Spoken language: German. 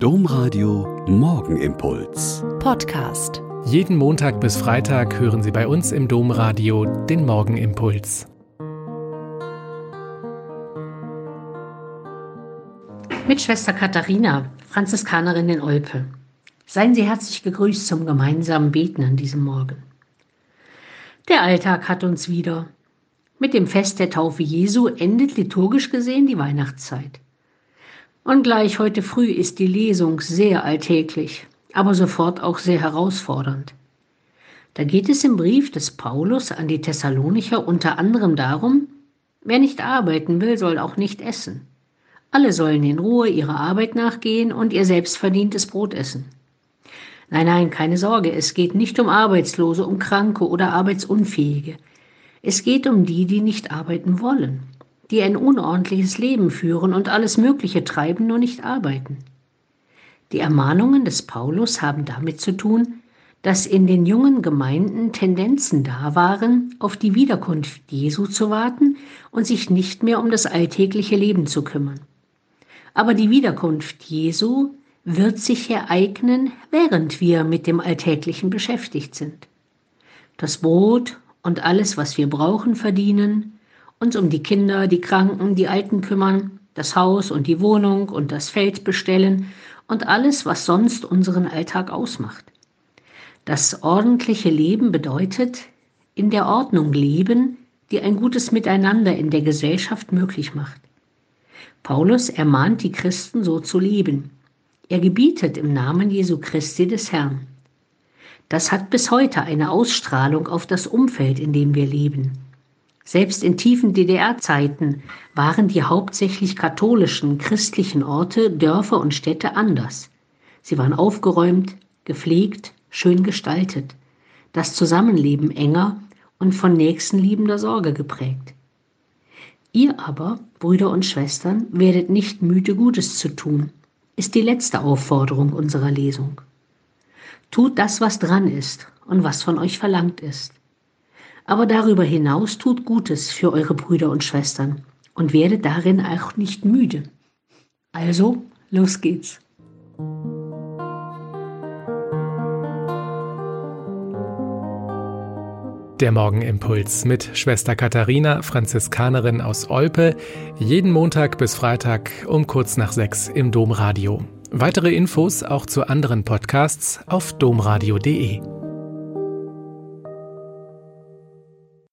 Domradio Morgenimpuls. Podcast. Jeden Montag bis Freitag hören Sie bei uns im Domradio den Morgenimpuls. Mit Schwester Katharina, Franziskanerin in Olpe. Seien Sie herzlich gegrüßt zum gemeinsamen Beten an diesem Morgen. Der Alltag hat uns wieder. Mit dem Fest der Taufe Jesu endet liturgisch gesehen die Weihnachtszeit. Und gleich heute früh ist die Lesung sehr alltäglich, aber sofort auch sehr herausfordernd. Da geht es im Brief des Paulus an die Thessalonicher unter anderem darum, wer nicht arbeiten will, soll auch nicht essen. Alle sollen in Ruhe ihrer Arbeit nachgehen und ihr selbstverdientes Brot essen. Nein, nein, keine Sorge, es geht nicht um Arbeitslose, um Kranke oder Arbeitsunfähige. Es geht um die, die nicht arbeiten wollen die ein unordentliches Leben führen und alles Mögliche treiben, nur nicht arbeiten. Die Ermahnungen des Paulus haben damit zu tun, dass in den jungen Gemeinden Tendenzen da waren, auf die Wiederkunft Jesu zu warten und sich nicht mehr um das alltägliche Leben zu kümmern. Aber die Wiederkunft Jesu wird sich ereignen, während wir mit dem Alltäglichen beschäftigt sind. Das Brot und alles, was wir brauchen, verdienen, uns um die Kinder, die Kranken, die Alten kümmern, das Haus und die Wohnung und das Feld bestellen und alles, was sonst unseren Alltag ausmacht. Das ordentliche Leben bedeutet, in der Ordnung leben, die ein gutes Miteinander in der Gesellschaft möglich macht. Paulus ermahnt die Christen so zu leben. Er gebietet im Namen Jesu Christi des Herrn. Das hat bis heute eine Ausstrahlung auf das Umfeld, in dem wir leben. Selbst in tiefen DDR-Zeiten waren die hauptsächlich katholischen, christlichen Orte, Dörfer und Städte anders. Sie waren aufgeräumt, gepflegt, schön gestaltet, das Zusammenleben enger und von nächstenliebender Sorge geprägt. Ihr aber, Brüder und Schwestern, werdet nicht müde, Gutes zu tun, ist die letzte Aufforderung unserer Lesung. Tut das, was dran ist und was von euch verlangt ist aber darüber hinaus tut Gutes für eure Brüder und Schwestern und werdet darin auch nicht müde. Also, los geht's. Der Morgenimpuls mit Schwester Katharina, Franziskanerin aus Olpe, jeden Montag bis Freitag um kurz nach sechs im Domradio. Weitere Infos auch zu anderen Podcasts auf domradio.de.